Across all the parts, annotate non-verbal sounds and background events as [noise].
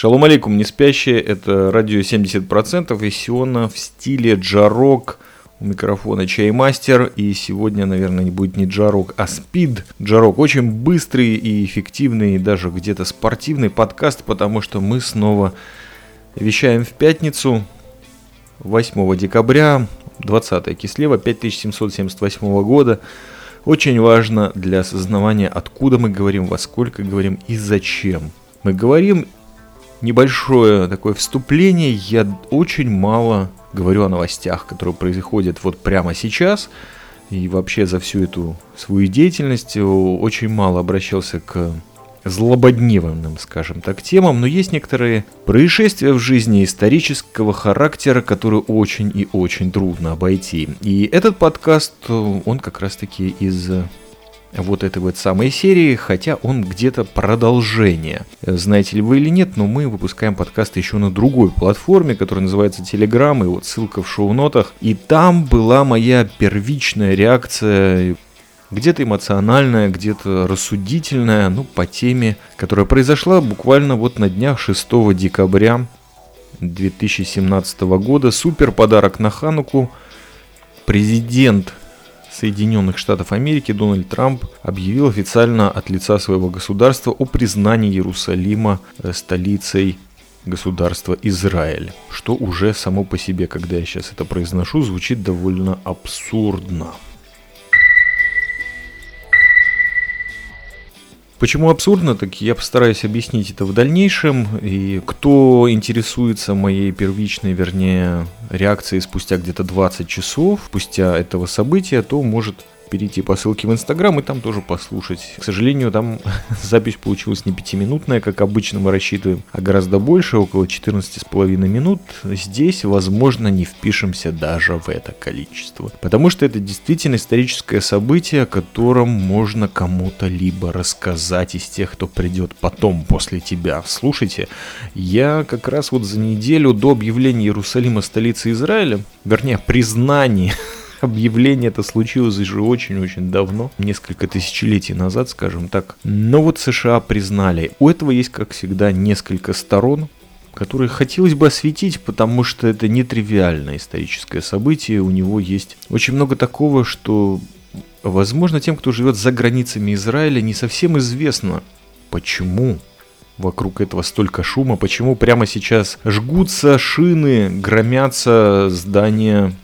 Шалом алейкум, не спящие, это радио 70% и Сиона в стиле джарок. У микрофона Чаймастер, и сегодня, наверное, не будет не джарок, а спид. Джарок очень быстрый и эффективный, даже где-то спортивный подкаст, потому что мы снова вещаем в пятницу, 8 декабря, 20 Кислева, 5778 года. Очень важно для осознавания, откуда мы говорим, во сколько говорим и зачем. Мы говорим небольшое такое вступление. Я очень мало говорю о новостях, которые происходят вот прямо сейчас. И вообще за всю эту свою деятельность очень мало обращался к злободневным, скажем так, темам, но есть некоторые происшествия в жизни исторического характера, которые очень и очень трудно обойти. И этот подкаст, он как раз-таки из вот этой вот самой серии, хотя он где-то продолжение. Знаете ли вы или нет, но мы выпускаем подкаст еще на другой платформе, которая называется Telegram, и вот ссылка в шоу-нотах. И там была моя первичная реакция где-то эмоциональная, где-то рассудительная, ну, по теме, которая произошла буквально вот на днях 6 декабря 2017 года. Супер подарок на Хануку. Президент Соединенных Штатов Америки Дональд Трамп объявил официально от лица своего государства о признании Иерусалима э, столицей государства Израиль, что уже само по себе, когда я сейчас это произношу, звучит довольно абсурдно. Почему абсурдно, так я постараюсь объяснить это в дальнейшем. И кто интересуется моей первичной, вернее, реакцией спустя где-то 20 часов, спустя этого события, то может перейти по ссылке в Инстаграм и там тоже послушать. К сожалению, там [laughs] запись получилась не пятиминутная, как обычно мы рассчитываем, а гораздо больше, около 14,5 минут. Здесь, возможно, не впишемся даже в это количество. Потому что это действительно историческое событие, о котором можно кому-то либо рассказать из тех, кто придет потом после тебя. Слушайте, я как раз вот за неделю до объявления Иерусалима столицей Израиля, вернее, признания [laughs] объявление это случилось уже очень-очень давно, несколько тысячелетий назад, скажем так. Но вот США признали. У этого есть, как всегда, несколько сторон, которые хотелось бы осветить, потому что это нетривиальное историческое событие. У него есть очень много такого, что, возможно, тем, кто живет за границами Израиля, не совсем известно, почему вокруг этого столько шума, почему прямо сейчас жгутся шины, громятся здания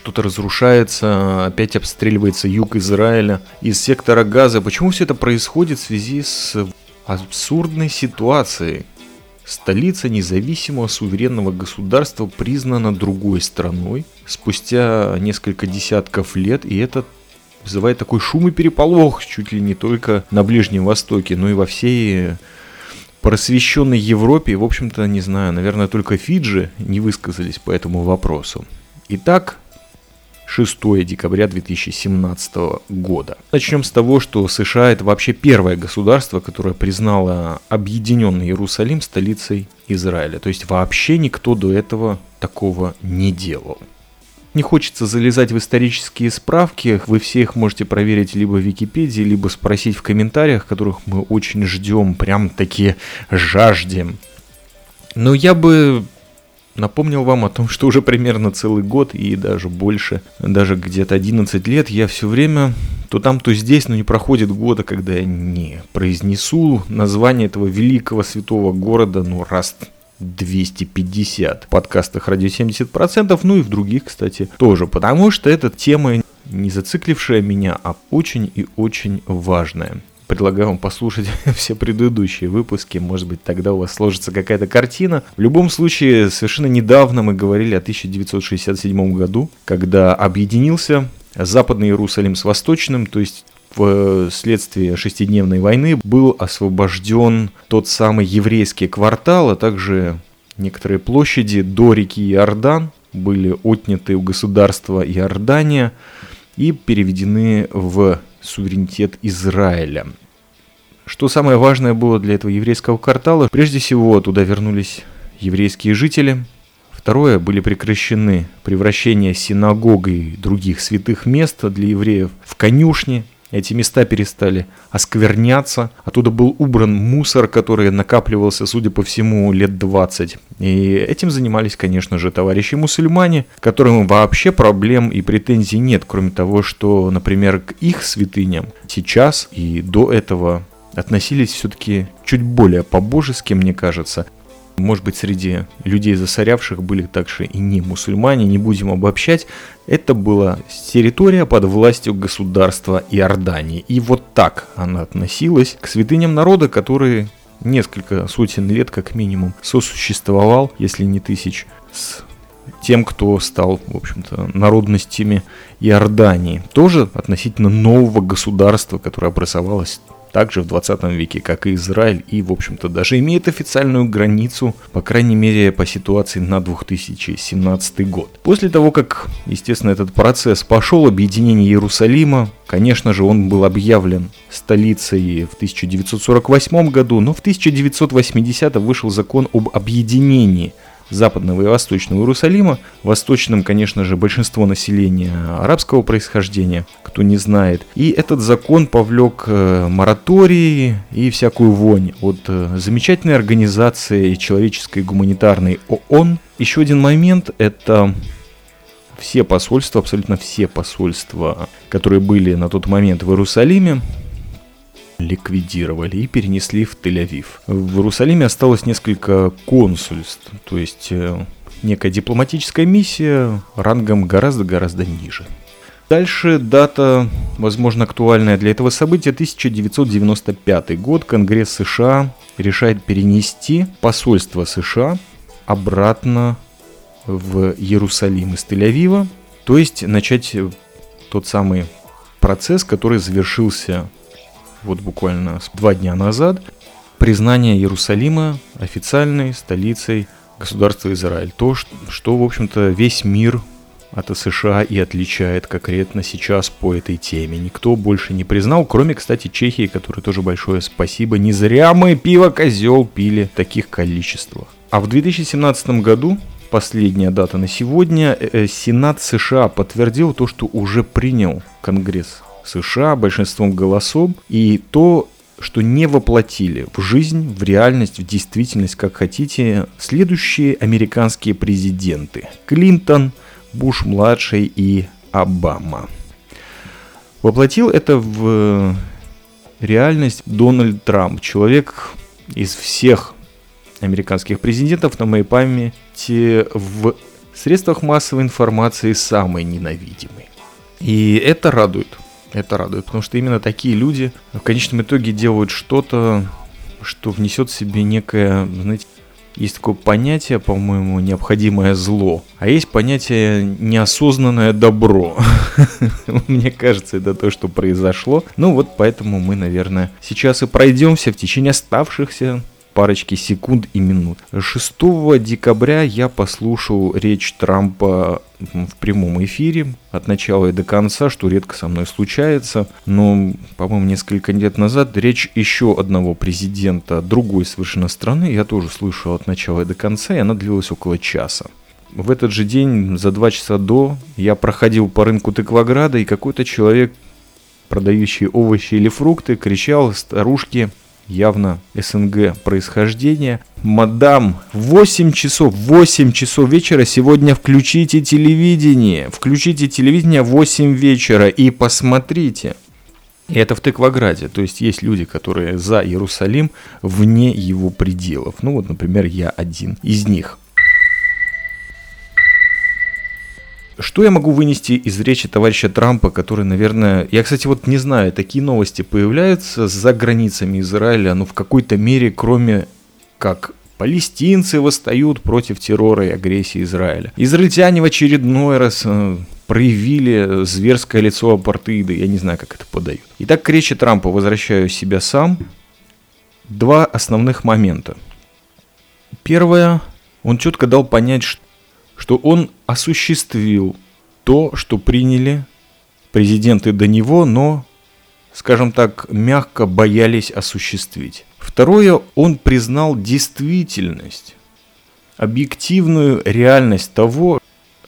что-то разрушается, опять обстреливается юг Израиля из сектора газа. Почему все это происходит в связи с абсурдной ситуацией? Столица независимого суверенного государства признана другой страной спустя несколько десятков лет, и это вызывает такой шум и переполох чуть ли не только на Ближнем Востоке, но и во всей просвещенной Европе. В общем-то, не знаю, наверное, только Фиджи не высказались по этому вопросу. Итак, 6 декабря 2017 года. Начнем с того, что США это вообще первое государство, которое признало объединенный Иерусалим столицей Израиля. То есть вообще никто до этого такого не делал. Не хочется залезать в исторические справки, вы все их можете проверить либо в Википедии, либо спросить в комментариях, которых мы очень ждем, прям таки жаждем. Но я бы Напомнил вам о том, что уже примерно целый год и даже больше, даже где-то 11 лет я все время то там, то здесь, но не проходит года, когда я не произнесу название этого великого святого города, ну раз 250 в подкастах «Радио 70%», ну и в других, кстати, тоже, потому что эта тема не зациклившая меня, а очень и очень важная предлагаю вам послушать [laughs] все предыдущие выпуски. Может быть, тогда у вас сложится какая-то картина. В любом случае, совершенно недавно мы говорили о 1967 году, когда объединился Западный Иерусалим с Восточным, то есть вследствие шестидневной войны был освобожден тот самый еврейский квартал, а также некоторые площади до реки Иордан были отняты у государства Иордания и переведены в суверенитет Израиля. Что самое важное было для этого еврейского квартала? Прежде всего, туда вернулись еврейские жители. Второе, были прекращены превращение синагог и других святых мест для евреев в конюшни. Эти места перестали оскверняться, оттуда был убран мусор, который накапливался, судя по всему, лет 20. И этим занимались, конечно же, товарищи мусульмане, которым вообще проблем и претензий нет, кроме того, что, например, к их святыням сейчас и до этого относились все-таки чуть более по-божески, мне кажется. Может быть, среди людей засорявших были также и не мусульмане, не будем обобщать. Это была территория под властью государства Иордании. И вот так она относилась к святыням народа, который несколько сотен лет как минимум сосуществовал, если не тысяч, с тем, кто стал, в общем-то, народностями Иордании. Тоже относительно нового государства, которое образовалось также в 20 веке, как и Израиль, и, в общем-то, даже имеет официальную границу, по крайней мере, по ситуации на 2017 год. После того, как, естественно, этот процесс пошел, объединение Иерусалима, конечно же, он был объявлен столицей в 1948 году, но в 1980 вышел закон об объединении – западного и восточного Иерусалима. Восточным, конечно же, большинство населения арабского происхождения, кто не знает. И этот закон повлек э, моратории и всякую вонь от э, замечательной организации человеческой гуманитарной ООН. Еще один момент – это все посольства, абсолютно все посольства, которые были на тот момент в Иерусалиме, ликвидировали и перенесли в Тель-Авив. В Иерусалиме осталось несколько консульств, то есть э, некая дипломатическая миссия рангом гораздо-гораздо ниже. Дальше дата, возможно, актуальная для этого события, 1995 год. Конгресс США решает перенести посольство США обратно в Иерусалим из Тель-Авива, то есть начать тот самый процесс, который завершился вот буквально два дня назад, признание Иерусалима официальной столицей государства Израиль. То, что, в общем-то, весь мир от США и отличает конкретно сейчас по этой теме. Никто больше не признал, кроме, кстати, Чехии, которой тоже большое спасибо. Не зря мы пиво козел пили в таких количествах. А в 2017 году последняя дата на сегодня, э, э, Сенат США подтвердил то, что уже принял Конгресс США большинством голосов, и то, что не воплотили в жизнь, в реальность, в действительность, как хотите, следующие американские президенты. Клинтон, Буш-младший и Обама. Воплотил это в реальность Дональд Трамп, человек из всех американских президентов на моей памяти в средствах массовой информации самый ненавидимый. И это радует. Это радует, потому что именно такие люди в конечном итоге делают что-то, что внесет в себе некое, знаете, есть такое понятие, по-моему, необходимое зло, а есть понятие неосознанное добро. [laughs] Мне кажется, это то, что произошло. Ну вот поэтому мы, наверное, сейчас и пройдемся в течение оставшихся парочки секунд и минут. 6 декабря я послушал речь Трампа в прямом эфире от начала и до конца, что редко со мной случается. Но, по-моему, несколько лет назад речь еще одного президента другой совершенно страны я тоже слышал от начала и до конца, и она длилась около часа. В этот же день, за два часа до, я проходил по рынку Тыкваграда, и какой-то человек, продающий овощи или фрукты, кричал старушке явно СНГ происхождения. Мадам, 8 часов, 8 часов вечера сегодня включите телевидение. Включите телевидение 8 вечера и посмотрите. И это в Тыкваграде, то есть есть люди, которые за Иерусалим вне его пределов. Ну вот, например, я один из них. Что я могу вынести из речи товарища Трампа, который, наверное... Я, кстати, вот не знаю, такие новости появляются за границами Израиля, но в какой-то мере, кроме как палестинцы восстают против террора и агрессии Израиля. Израильтяне в очередной раз э, проявили зверское лицо апартеида, я не знаю, как это подают. Итак, к речи Трампа возвращаю себя сам. Два основных момента. Первое, он четко дал понять, что что он осуществил то, что приняли президенты до него, но, скажем так, мягко боялись осуществить. Второе, он признал действительность, объективную реальность того,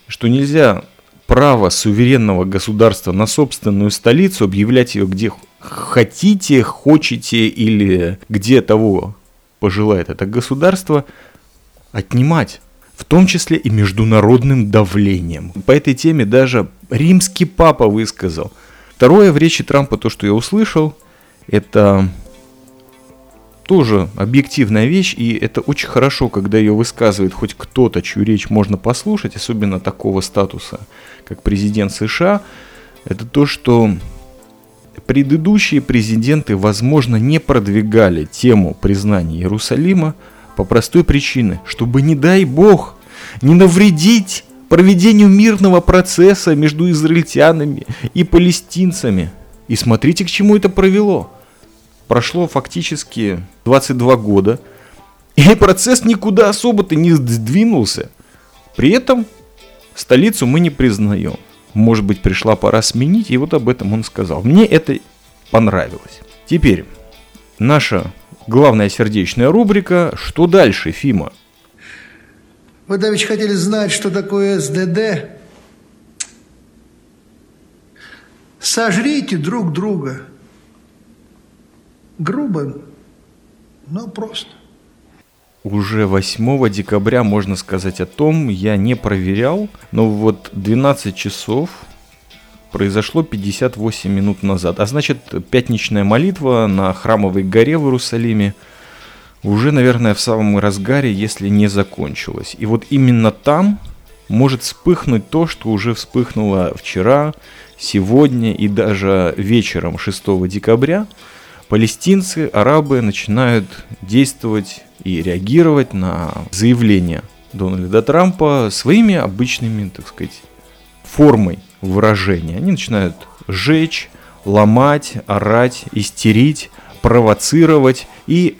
что нельзя право суверенного государства на собственную столицу, объявлять ее где хотите, хочете или где того пожелает это государство, отнимать. В том числе и международным давлением. По этой теме даже римский папа высказал. Второе в речи Трампа, то, что я услышал, это тоже объективная вещь, и это очень хорошо, когда ее высказывает хоть кто-то, чью речь можно послушать, особенно такого статуса, как президент США, это то, что предыдущие президенты, возможно, не продвигали тему признания Иерусалима по простой причине, чтобы, не дай бог, не навредить проведению мирного процесса между израильтянами и палестинцами. И смотрите, к чему это провело – прошло фактически 22 года, и процесс никуда особо-то не сдвинулся. При этом столицу мы не признаем. Может быть, пришла пора сменить, и вот об этом он сказал. Мне это понравилось. Теперь, наша главная сердечная рубрика «Что дальше, Фима?» Вы, Давич, хотели знать, что такое СДД? Сожрите друг друга – грубо, но просто. Уже 8 декабря, можно сказать о том, я не проверял, но вот 12 часов произошло 58 минут назад. А значит, пятничная молитва на храмовой горе в Иерусалиме уже, наверное, в самом разгаре, если не закончилась. И вот именно там может вспыхнуть то, что уже вспыхнуло вчера, сегодня и даже вечером 6 декабря – палестинцы, арабы начинают действовать и реагировать на заявления Дональда Трампа своими обычными, так сказать, формой выражения. Они начинают жечь, ломать, орать, истерить, провоцировать и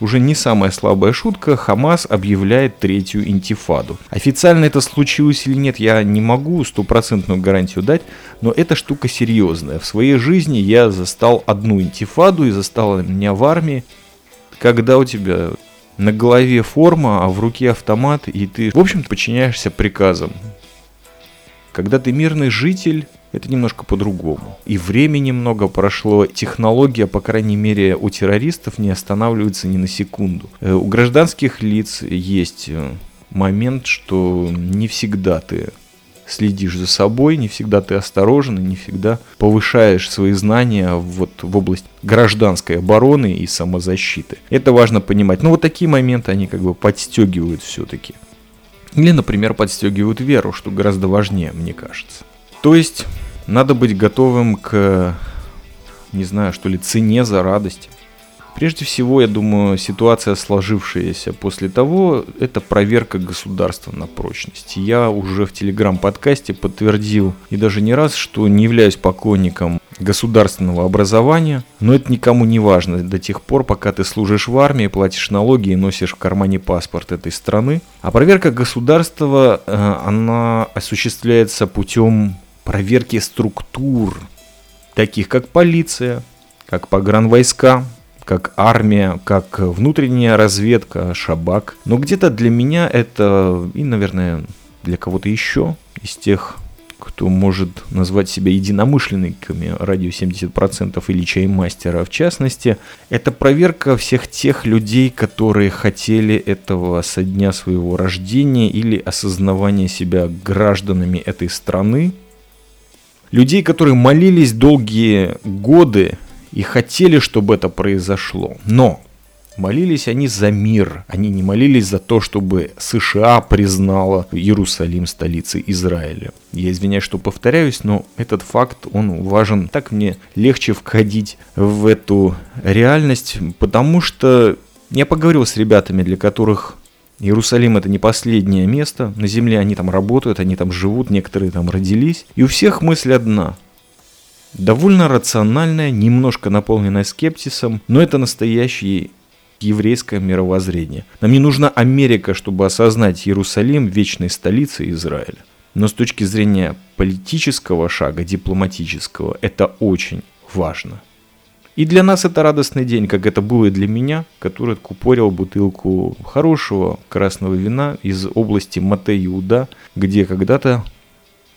уже не самая слабая шутка, Хамас объявляет третью интифаду. Официально это случилось или нет, я не могу стопроцентную гарантию дать, но эта штука серьезная. В своей жизни я застал одну интифаду и застал меня в армии, когда у тебя на голове форма, а в руке автомат, и ты, в общем, подчиняешься приказам. Когда ты мирный житель, это немножко по-другому. И времени много прошло, технология, по крайней мере, у террористов не останавливается ни на секунду. Э, у гражданских лиц есть э, момент, что не всегда ты следишь за собой, не всегда ты осторожен, не всегда повышаешь свои знания вот в область гражданской обороны и самозащиты. Это важно понимать. Но вот такие моменты, они как бы подстегивают все-таки. Или, например, подстегивают веру, что гораздо важнее, мне кажется. То есть надо быть готовым к, не знаю, что ли, цене за радость. Прежде всего, я думаю, ситуация, сложившаяся после того, это проверка государства на прочность. Я уже в телеграм-подкасте подтвердил, и даже не раз, что не являюсь поклонником государственного образования, но это никому не важно до тех пор, пока ты служишь в армии, платишь налоги и носишь в кармане паспорт этой страны. А проверка государства, э, она осуществляется путем проверки структур, таких как полиция, как погранвойска, как армия, как внутренняя разведка, шабак. Но где-то для меня это, и, наверное, для кого-то еще из тех, кто может назвать себя единомышленниками радио 70% или чаймастера в частности, это проверка всех тех людей, которые хотели этого со дня своего рождения или осознавания себя гражданами этой страны, людей, которые молились долгие годы и хотели, чтобы это произошло. Но молились они за мир, они не молились за то, чтобы США признала Иерусалим столицей Израиля. Я извиняюсь, что повторяюсь, но этот факт, он важен. Так мне легче входить в эту реальность, потому что я поговорил с ребятами, для которых Иерусалим это не последнее место, на земле они там работают, они там живут, некоторые там родились. И у всех мысль одна. Довольно рациональная, немножко наполненная скептисом, но это настоящее еврейское мировоззрение. Нам не нужна Америка, чтобы осознать Иерусалим вечной столицей Израиля. Но с точки зрения политического шага, дипломатического, это очень важно. И для нас это радостный день, как это было и для меня, который купорил бутылку хорошего красного вина из области Мате Иуда, где когда-то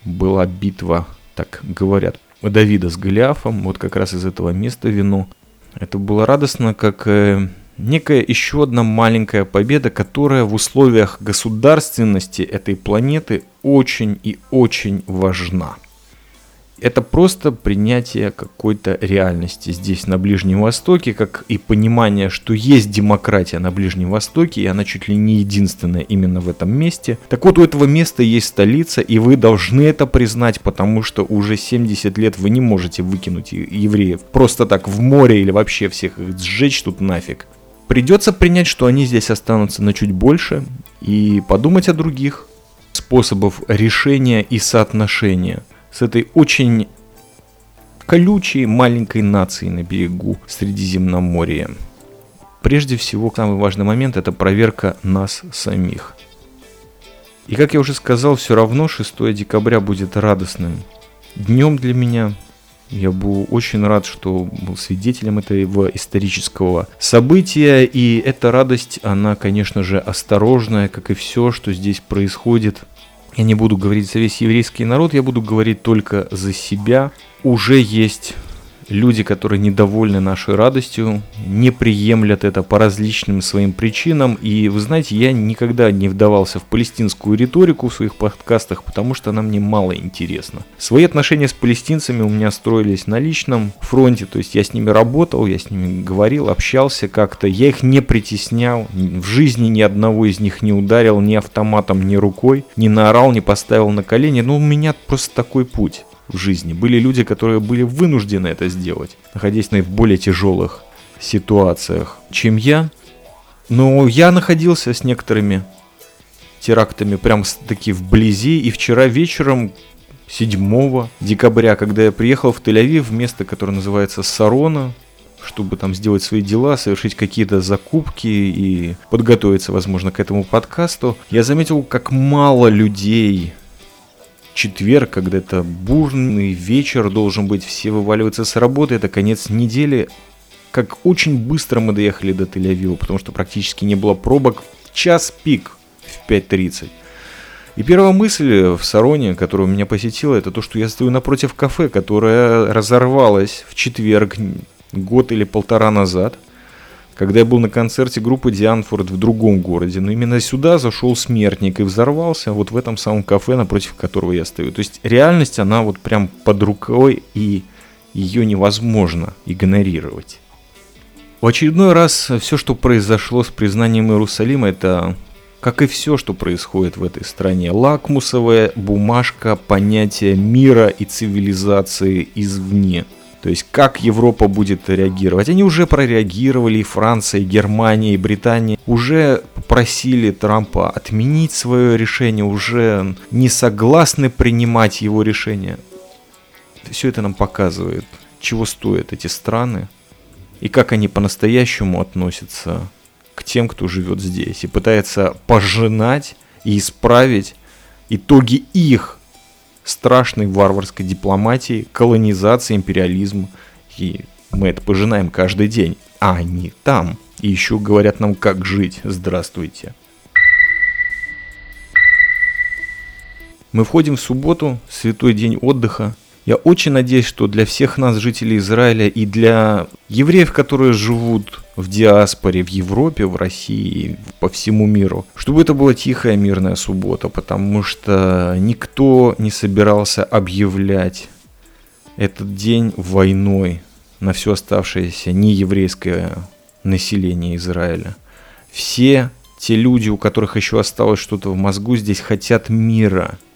была битва, так говорят, Давида с Голиафом, вот как раз из этого места вино. Это было радостно, как э, некая еще одна маленькая победа, которая в условиях государственности этой планеты очень и очень важна. Это просто принятие какой-то реальности здесь, на Ближнем Востоке, как и понимание, что есть демократия на Ближнем Востоке, и она чуть ли не единственная именно в этом месте. Так вот, у этого места есть столица, и вы должны это признать, потому что уже 70 лет вы не можете выкинуть евреев просто так в море или вообще всех сжечь тут нафиг. Придется принять, что они здесь останутся на чуть больше, и подумать о других способов решения и соотношения – с этой очень колючей маленькой нацией на берегу Средиземноморья. Прежде всего, самый важный момент – это проверка нас самих. И как я уже сказал, все равно 6 декабря будет радостным днем для меня. Я был очень рад, что был свидетелем этого исторического события. И эта радость, она, конечно же, осторожная, как и все, что здесь происходит – я не буду говорить за весь еврейский народ, я буду говорить только за себя. Уже есть люди, которые недовольны нашей радостью, не приемлят это по различным своим причинам. И вы знаете, я никогда не вдавался в палестинскую риторику в своих подкастах, потому что она мне мало интересна. Свои отношения с палестинцами у меня строились на личном фронте, то есть я с ними работал, я с ними говорил, общался как-то, я их не притеснял, в жизни ни одного из них не ударил ни автоматом, ни рукой, не наорал, не поставил на колени, но у меня просто такой путь в жизни. Были люди, которые были вынуждены это сделать, находясь в более тяжелых ситуациях, чем я. Но я находился с некоторыми терактами прям таки вблизи. И вчера вечером, 7 декабря, когда я приехал в Тель-Авив, место, которое называется Сарона, чтобы там сделать свои дела, совершить какие-то закупки и подготовиться, возможно, к этому подкасту, я заметил, как мало людей четверг, когда это бурный вечер должен быть, все вываливаются с работы, это конец недели. Как очень быстро мы доехали до Тель-Авива, потому что практически не было пробок час пик в 5.30. И первая мысль в Сароне, которая меня посетила, это то, что я стою напротив кафе, которое разорвалось в четверг год или полтора назад – когда я был на концерте группы Дианфорд в другом городе. Но именно сюда зашел смертник и взорвался вот в этом самом кафе, напротив которого я стою. То есть реальность, она вот прям под рукой, и ее невозможно игнорировать. В очередной раз все, что произошло с признанием Иерусалима, это, как и все, что происходит в этой стране, лакмусовая бумажка понятия мира и цивилизации извне – то есть как Европа будет реагировать. Они уже прореагировали, и Франция, и Германия, и Британия уже попросили Трампа отменить свое решение, уже не согласны принимать его решение. Все это нам показывает, чего стоят эти страны, и как они по-настоящему относятся к тем, кто живет здесь, и пытается пожинать и исправить итоги их страшной варварской дипломатии, колонизации, империализма. И мы это пожинаем каждый день. А они там. И еще говорят нам, как жить. Здравствуйте. Мы входим в субботу, святой день отдыха, я очень надеюсь, что для всех нас, жителей Израиля, и для евреев, которые живут в диаспоре, в Европе, в России, по всему миру, чтобы это была тихая мирная суббота, потому что никто не собирался объявлять этот день войной на все оставшееся нееврейское население Израиля. Все те люди, у которых еще осталось что-то в мозгу, здесь хотят мира –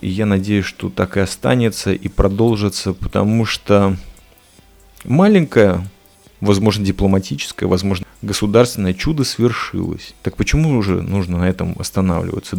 и я надеюсь, что так и останется и продолжится, потому что маленькое, возможно, дипломатическое, возможно, государственное чудо свершилось. Так почему уже нужно на этом останавливаться?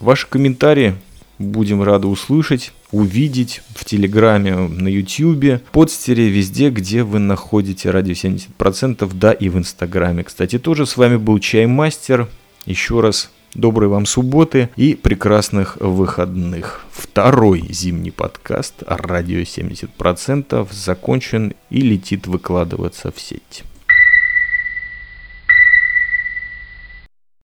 Ваши комментарии будем рады услышать, увидеть в Телеграме, на Ютьюбе, подстере, везде, где вы находите радио 70%, да и в Инстаграме. Кстати, тоже с вами был Чаймастер. Еще раз Доброй вам субботы и прекрасных выходных. Второй зимний подкаст «Радио 70%» закончен и летит выкладываться в сеть.